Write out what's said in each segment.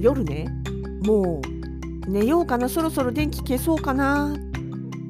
夜ねもう寝ようかなそろそろ電気消そうかな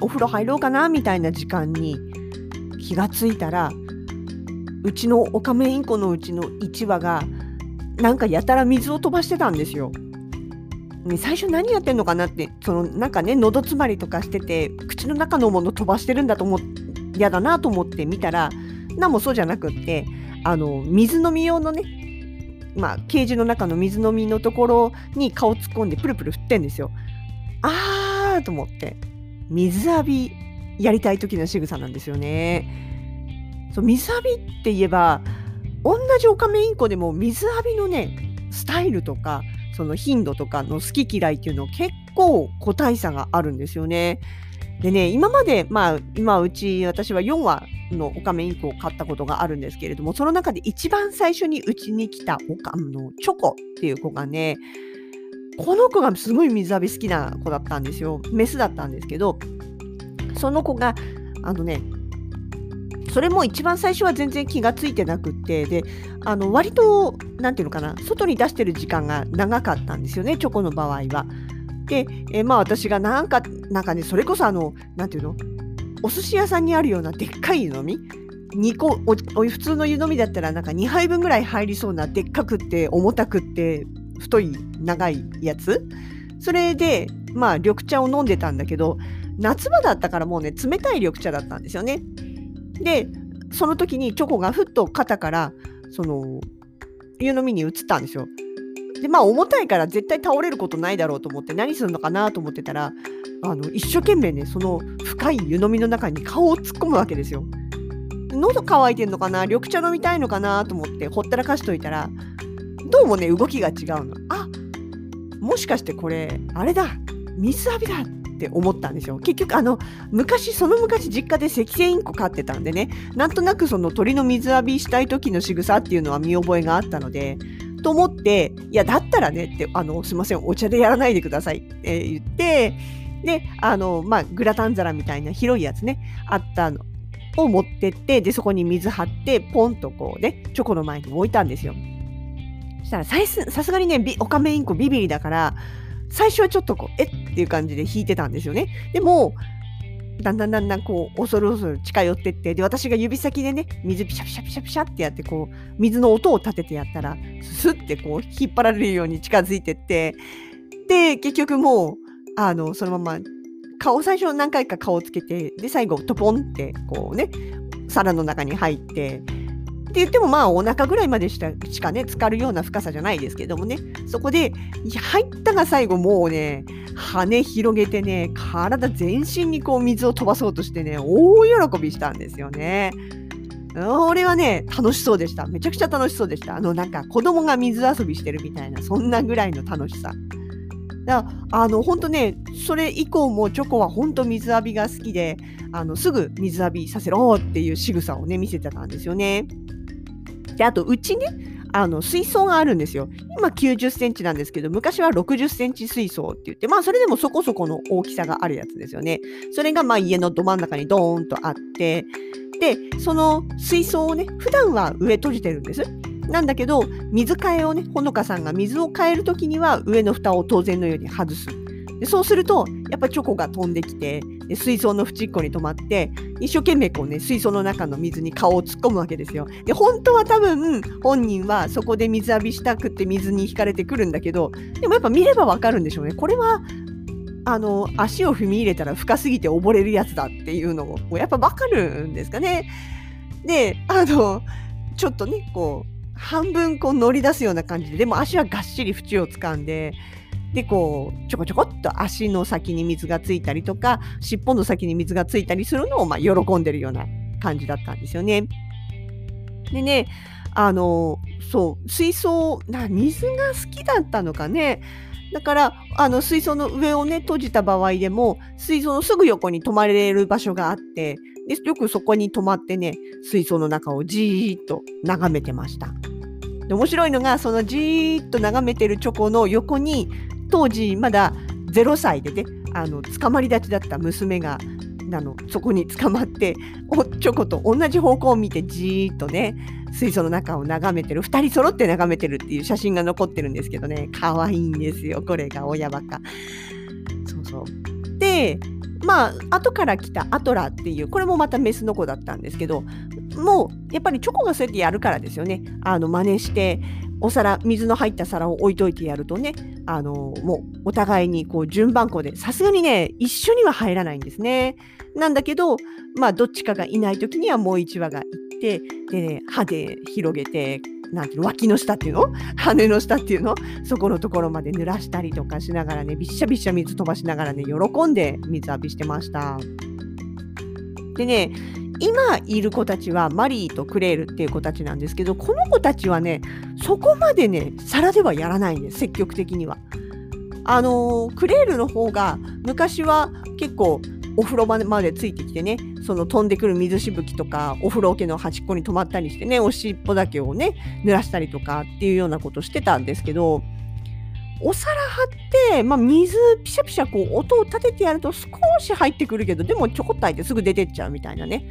お風呂入ろうかなみたいな時間に気がついたらうちのオカメインコのうちの1羽がなんかやたら水を飛ばしてたんですよ。ね、最初何やってんのかなってそのなんかね喉詰まりとかしてて口の中のもの飛ばしてるんだと思っ嫌だなと思って見たら何もそうじゃなくってあの水飲み用のねまあ、ケージの中の水飲みのところに顔突っ込んでプルプル振ってんですよ。あーと思って水浴びやりたい時の仕草なんですよね。そう水浴びって言えば同じオカメインコでも水浴びのねスタイルとかその頻度とかの好き嫌いっていうの結構個体差があるんですよね。でね今までまあ今うち私は4羽のオカメインコを買ったことがあるんですけれどもその中で一番最初にうちに来たオカのチョコっていう子がねこの子がすごい水浴び好きな子だったんですよメスだったんですけどその子があのねそれも一番最初は全然気がついてなくってであの割と何ていうのかな外に出してる時間が長かったんですよねチョコの場合は。で、えまあ私がなんかなんかねそれこそあの何ていうのお寿司屋さんにあるようなでっかい湯飲み？2個普通の湯飲みだったらなんか2杯分ぐらい入りそうなでっかくって重たくって太い長いやつ？それでまあ緑茶を飲んでたんだけど夏場だったからもうね冷たい緑茶だったんですよね。でその時にチョコがふっと肩からその湯飲みに移ったんですよ。でまあ重たいから絶対倒れることないだろうと思って何するのかなと思ってたらあの一生懸命ねその深い湯飲みの中に顔を突っ込むわけですよ。喉乾いてんのかな？緑茶飲みたいのかなと思ってほったらかしといたらどうもね動きが違うの。あもしかしてこれあれだ水浴びだって思ったんですよ。結局あの昔その昔実家で赤線インコ飼ってたんでねなんとなくその鳥の水浴びしたい時の仕草っていうのは見覚えがあったのでと思って、いや、だったらねって、あの、すいません、お茶でやらないでくださいって言って、で、あの、まあ、グラタン皿みたいな広いやつね、あったのを持ってって、で、そこに水張って、ポンとこうね、チョコの前に置いたんですよ。そしたらさす、がにね、オカメインコビビリだから、最初はちょっとこう、えっていう感じで引いてたんですよね。でも、だんだんだんだんこう恐る恐る近寄ってってで私が指先でね水ピシャピシャピシャピシャってやってこう水の音を立ててやったらスッてこう引っ張られるように近づいてってで結局もうあのそのまま顔最初何回か顔をつけてで最後トポンってこうね皿の中に入ってって言ってもまあお腹ぐらいまでしかしかね浸かるような深さじゃないですけどもねそこで入ったが最後もうね羽広げてね体全身にこう水を飛ばそうとしてね大喜びしたんですよね。俺はね楽しそうでした。めちゃくちゃ楽しそうでした。あのなんか子供が水遊びしてるみたいなそんなぐらいの楽しさ。だあの本当ねそれ以降もチョコは本当水浴びが好きであのすぐ水浴びさせろっていう仕草をね見せてたんですよねであとうちねあの水槽があるんですよ。今90センチなんですけど、昔は60センチ水槽って言って、まあそれでもそこそこの大きさがあるやつですよね。それがまあ家のど真ん中にドーンとあって、で、その水槽をね、普段は上閉じてるんです。なんだけど、水替えをね、ほのかさんが水を変えるときには上の蓋を当然のように外す。でそうすると、やっぱチョコが飛んできて、で水槽の縁っこに止まって、一生懸命こうね、水槽の中の水に顔を突っ込むわけですよ。で、本当は多分、本人はそこで水浴びしたくって水に引かれてくるんだけど、でもやっぱ見ればわかるんでしょうね。これは、あの、足を踏み入れたら深すぎて溺れるやつだっていうのを、やっぱわかるんですかね。で、あの、ちょっとね、こう、半分こう乗り出すような感じで、でも足はがっしり縁を掴んで、でこうちょこちょこっと足の先に水がついたりとか尻尾の先に水がついたりするのをまあ喜んでるような感じだったんですよね。でねあのそう水槽な水が好きだったのかねだからあの水槽の上をね閉じた場合でも水槽のすぐ横に泊まれる場所があってでよくそこに泊まってね水槽の中をじーっと眺めてました。で面白いのがそのじーっと眺めてるチョコの横に当時まだ0歳でねあの捕まり立ちだった娘があのそこに捕まっておチョコと同じ方向を見てじーっとね水槽の中を眺めてる2人揃って眺めてるっていう写真が残ってるんですけどね可愛いんですよこれが親バカ。そうそうでまあ後から来たアトラっていうこれもまたメスの子だったんですけどもうやっぱりチョコがそうやってやるからですよねあの真似してお皿水の入った皿を置いといてやるとねあのもうお互いにこう順番こでさすがにね一緒には入らないんですね。なんだけどまあどっちかがいない時にはもう1羽が行ってで、ね、歯で広げてなんていうの？脇の下っていうの？羽の下っていうの？そこのところまで濡らしたりとかしながらねびっしゃびっしゃ水飛ばしながらね喜んで水浴びしてました。でね今いる子たちはマリーとクレールっていう子たちなんですけどこの子たちはねそこまでね皿ではやらないんです積極的には。あのー、クレールの方が昔は結構お風呂場までついてきてねその飛んでくる水しぶきとかお風呂桶の端っこに止まったりしてねおしっぽだけをね濡らしたりとかっていうようなことしてたんですけどお皿張って、まあ、水ピシャピシャこう音を立ててやると少し入ってくるけどでもちょこっと入ってすぐ出てっちゃうみたいなね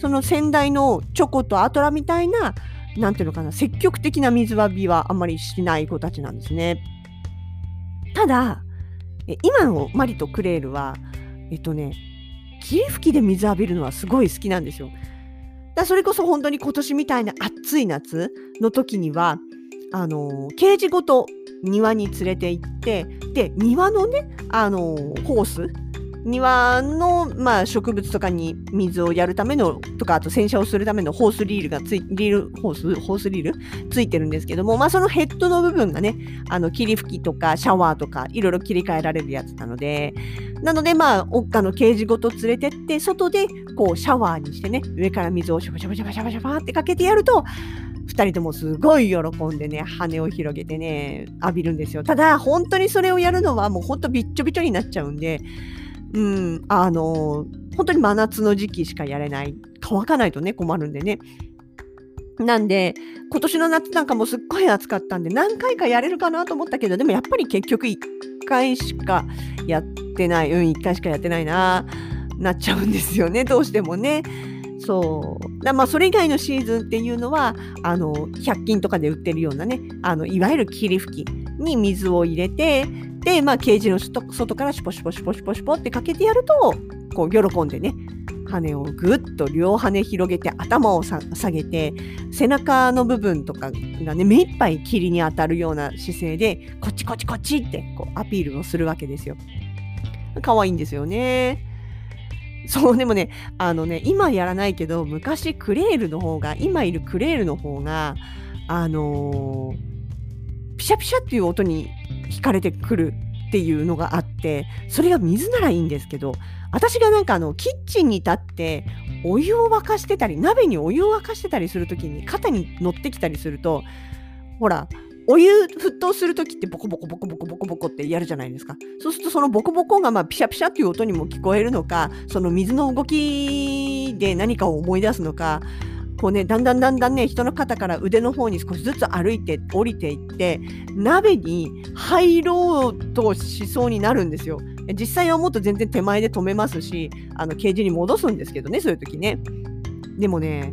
その先代のチョコとアトラみたいななんていうのかな積極的な水浴びはあんまりしない子たちなんですね。ただ今のマリとクレールはえっとね霧吹きで水浴びるのはすごい好きなんですよ。だそれこそ本当に今年みたいな暑い夏の時にはあのケージごと庭に連れて行ってで庭のねあのホース庭の、まあ、植物とかに水をやるためのとかあと洗車をするためのホースリールがついリールホースホースリール？ついてるんですけども、まあ、そのヘッドの部分がねあの霧吹きとかシャワーとかいろいろ切り替えられるやつなのでなのでまあおっかのケージごと連れてって外でこうシャワーにしてね上から水をシャバシャバシャバシャバシャバってかけてやると2人ともすごい喜んでね羽を広げてね浴びるんですよ。ただ本当にそれをやるのはもう本当びっちょびちょになっちゃうんでうんあの本当に真夏の時期しかやれない。乾かないとね困るんでね。なんで今年の夏なんかもすっごい暑かったんで何回かやれるかなと思ったけどでもやっぱり結局1回しかやってってない。うん1回しかやってないな。なっちゃうんですよね。どうしてもね。そう。だまあそれ以外のシーズンっていうのはあの100均とかで売ってるようなね。あのいわゆる霧吹きに水を入れてで、まあ、ケージの外からシュポシュポシュポシュポシュポってかけてやるとこう喜んでね羽をぐっと両羽広げて頭を下げて背中の部分とかがね目いっぱい霧に当たるような姿勢でこっちこっちこっちってこうアピールをするわけですよ。可愛いんですよね。そう、でもね、あのね、今やらないけど、昔クレールの方が、今いるクレールの方が、あのー、ピシャピシャっていう音に惹かれてくるっていうのがあって、それが水ならいいんですけど、私がなんかあの、キッチンに立って、お湯を沸かしてたり、鍋にお湯を沸かしてたりするときに、肩に乗ってきたりすると、ほら、お湯沸騰するときってボコボコボコボコボコボコってやるじゃないですか。そうするとそのボコボコがまあピシャピシャっていう音にも聞こえるのか、その水の動きで何かを思い出すのか、こうね、だんだんだんだんね、人の肩から腕の方に少しずつ歩いて降りていって、鍋に入ろうとしそうになるんですよ。実際はもっと全然手前で止めますし、あのケージに戻すんですけどね、そういう時ね。でもね、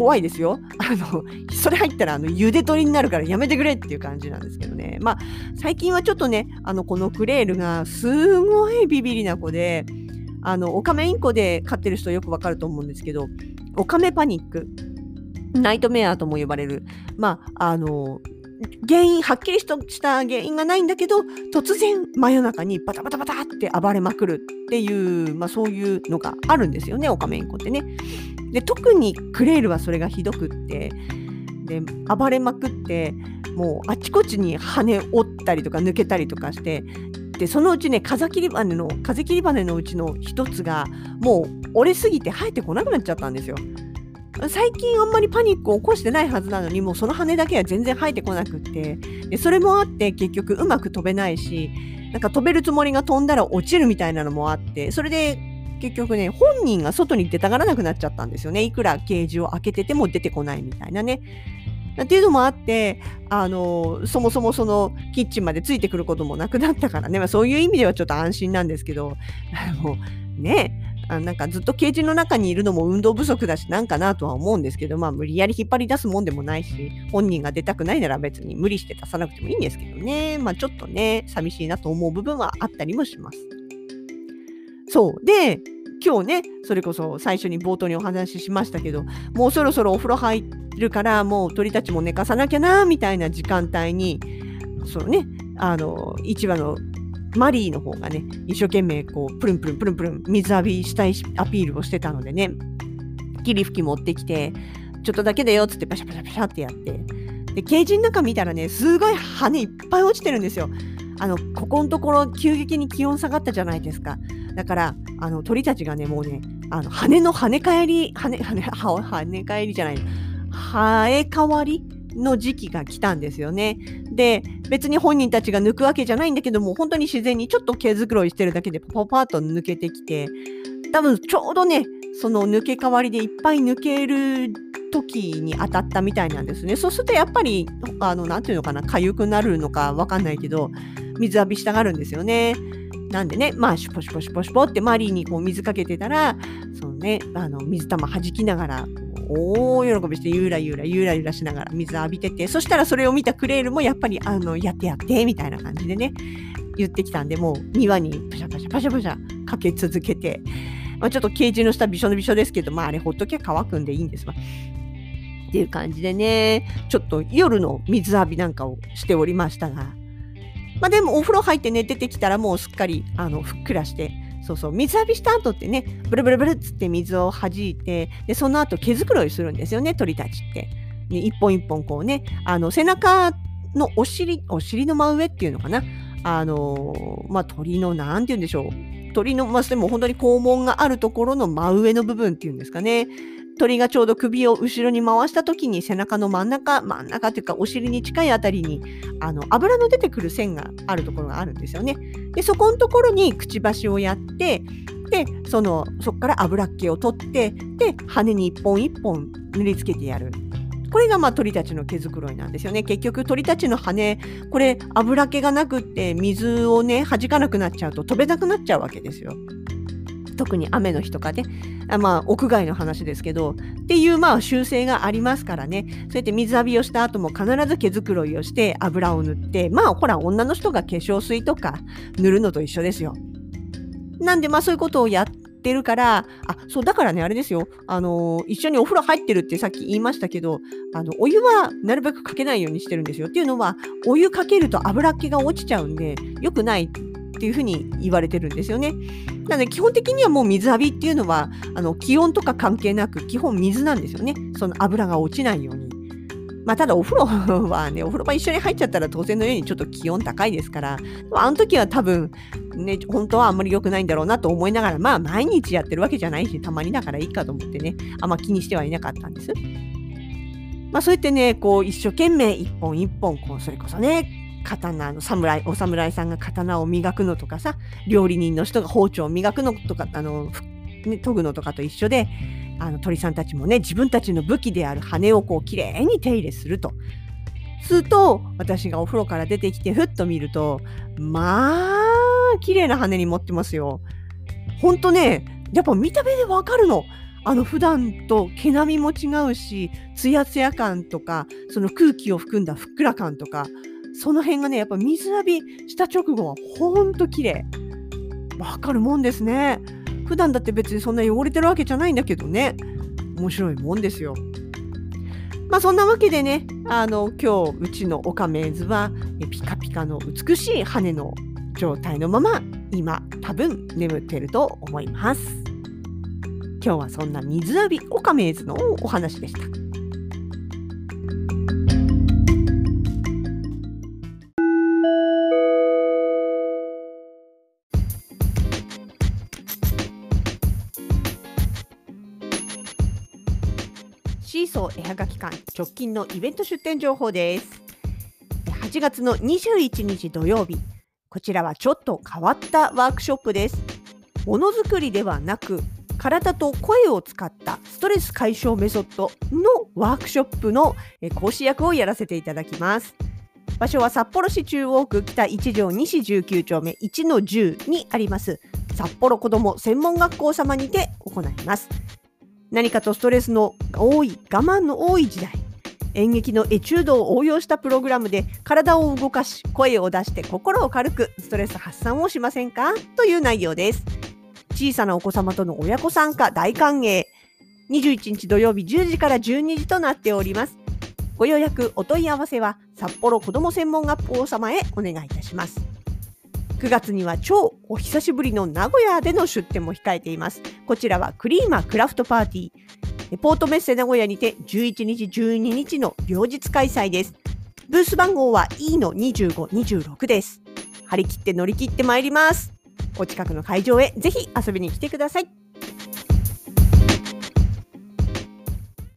怖いですよ。あの、それ入ったら、あの、茹で鶏になるからやめてくれっていう感じなんですけどね。まあ、最近はちょっとね、あの、このクレールがすごいビビりな子で、あの、オカメインコで飼ってる人よくわかると思うんですけど、オカメパニック、ナイトメアとも呼ばれる、まあ、あの、原因、はっきりした原因がないんだけど、突然真夜中にバタバタバタって暴れまくるっていう、まあそういうのがあるんですよね、オカメインコってね。で特にクレールはそれがひどくってで暴れまくってもうあちこちに羽折ったりとか抜けたりとかしてでそのうちね風切り羽の風切り羽のうちの一つがもう折れすぎて生えてこなくなっちゃったんですよ。最近あんまりパニックを起こしてないはずなのにもうその羽だけは全然生えてこなくって。でそれもあって結局うまく飛べないしなんか飛べるつもりが飛んだら落ちるみたいなのもあってそれで結局ね本人が外に出たがらなくなっちゃったんですよね。いくらケージを開けてても出てこないみたいなね。っていうのもあって、あの、そもそもそのキッチンまでついてくることもなくなったからね、まあ、そういう意味ではちょっと安心なんですけど、もうね、あなんかずっとケージの中にいるのも運動不足だしなんかなとは思うんですけど、まあ無理やり引っ張り出すもんでもないし、本人が出たくないなら別に無理して出さなくてもいいんですけどね。まあちょっとね、寂しいなと思う部分はあったりもします。そう。で、今日ね、それこそ最初に冒頭にお話ししましたけど、もうそろそろお風呂入るから、もう鳥たちも寝かさなきゃな、みたいな時間帯に、そのね、あの、市場のマリーの方がね、一生懸命こう、プルンプルンプルンプルン水浴びしたいアピールをしてたのでね、霧吹き持ってきて、ちょっとだけだよっつってパシャパシャパシャってやって、で、ケージの中見たらね、すごい羽いっぱい落ちてるんですよ。あの、ここのところ急激に気温下がったじゃないですか。だから、あの、鳥たちがね、もうね、あの、羽の跳ね返り、羽、羽、跳ね返りじゃない、生え変わりの時期が来たんですよね。で、別に本人たちが抜くわけじゃないんだけども、本当に自然にちょっと毛づくろいしてるだけでパパパッと抜けてきて、多分ちょうどね、その抜け変わりでいっぱい抜ける時に当たったみたいなんですね。そうするとやっぱり、あの、なんていうのかな、痒くなるのかわかんないけど、水浴びしたがるんですよね。なんでね、まあ、シュポシュポシュポシュポってマリーにこう水かけてたら、そのね、あの、水玉弾きながら、大喜びしてゆらゆらゆらゆらしながら水浴びてて、そしたらそれを見たクレールもやっぱり、あの、やってやって、みたいな感じでね、言ってきたんで、もう庭にパシャパシャパシャパシャかけ続けて、まあ、ちょっとケージの下びしょびしょですけど、まああれほっときゃ乾くんでいいんですわ。っていう感じでね、ちょっと夜の水浴びなんかをしておりましたが、まあでもお風呂入ってね、出てきたらもうすっかり、あの、ふっくらして、そうそう、水浴びした後ってね、ブルブルブルっつって水を弾いて、で、その後毛づくろいするんですよね、鳥たちって。ね、一本一本こうね、あの、背中のお尻、お尻の真上っていうのかな。あのまあ、鳥の、何て言うんでしょう。鳥の、まあ、でも本当に肛門があるところの真上の部分っていうんですかね。鳥がちょうど首を後ろに回した時に背中の真ん中、真ん中というかお尻に近いあたりにあの油の出てくる線があるところがあるんですよね。で、そこのところにくちばしをやって、で、その、そこから油っ気を取って、で、羽に一本一本塗りつけてやる。これがまあ鳥たちの毛づくろいなんですよね。結局鳥たちの羽、これ油気がなくって水をね、弾かなくなっちゃうと飛べなくなっちゃうわけですよ。特に雨の日とかで、あまあ、屋外の話ですけど、っていうまあ習性がありますからね、そうやって水浴びをした後も必ず毛づくろいをして油を塗って、まあほら、女の人が化粧水とか塗るのと一緒ですよ。なんでまあそういうことをやってるから、あ、そう、だからね、あれですよ。あの一緒にお風呂入ってるってさっき言いましたけど、あの、お湯はなるべくかけないようにしてるんですよ。っていうのは、お湯かけると油っ気が落ちちゃうんで、良くないっていうふうに言われてるんですよね。なので基本的にはもう水浴びっていうのはあの気温とか関係なく基本水なんですよね。その油が落ちないように。まあ、ただお風呂はね、お風呂場一緒に入っちゃったら当然のようにちょっと気温高いですから、あの時は多分ね、本当はあんまり良くないんだろうなと思いながら、まあ毎日やってるわけじゃないし、たまにだからいいかと思ってね、あんま気にしてはいなかったんです。まあそうやってね、こう一生懸命一本一本、こうそれこそね、刀の侍お侍さんが刀を磨くのとかさ料理人の人が包丁を磨くのとかあの、ね、研ぐのとかと一緒であの鳥さんたちもね自分たちの武器である羽をこうきれいに手入れすると。すると私がお風呂から出てきてふっと見るとまあ綺麗な羽に持ってますよ。ほんとねやっぱ見た目でわかるの。あの普段と毛並みも違うしツヤツヤ感とかその空気を含んだふっくら感とかその辺がね、やっぱ水浴びした直後はほんと綺麗。わかるもんですね。普段だって別にそんな汚れてるわけじゃないんだけどね。面白いもんですよ。まあそんなわけでね、あの今日うちのオカメーズはピカピカの美しい羽の状態のまま今多分眠ってると思います。今日はそんな水浴びオカメーズのお話でした。シーソー絵はがき館直近のイベント出店情報です。8月の21日土曜日こちらはちょっと変わったワークショップです。ものづくりではなく体と声を使ったストレス解消メソッドのワークショップの講師役をやらせていただきます。場所は札幌市中央区北1条西19丁目1の10にあります。札幌子ども専門学校様にて行います。何かとストレスの多い我慢の多い時代。演劇のエチュードを応用したプログラムで体を動かし声を出して心を軽くストレス発散をしませんか？という内容です。小さなお子様との親子参加大歓迎。21日土曜日10時から12時となっております。ご予約お問い合わせは札幌子ども専門学校様へお願いいたします。9月には超お久しぶりの名古屋での出店も控えています。こちらはクリーマクラフトパーティー。ポートメッセ名古屋にて11日12日の両日開催です。ブース番号は E の2526です。張り切って乗り切ってまいります。お近くの会場へぜひ遊びに来てください。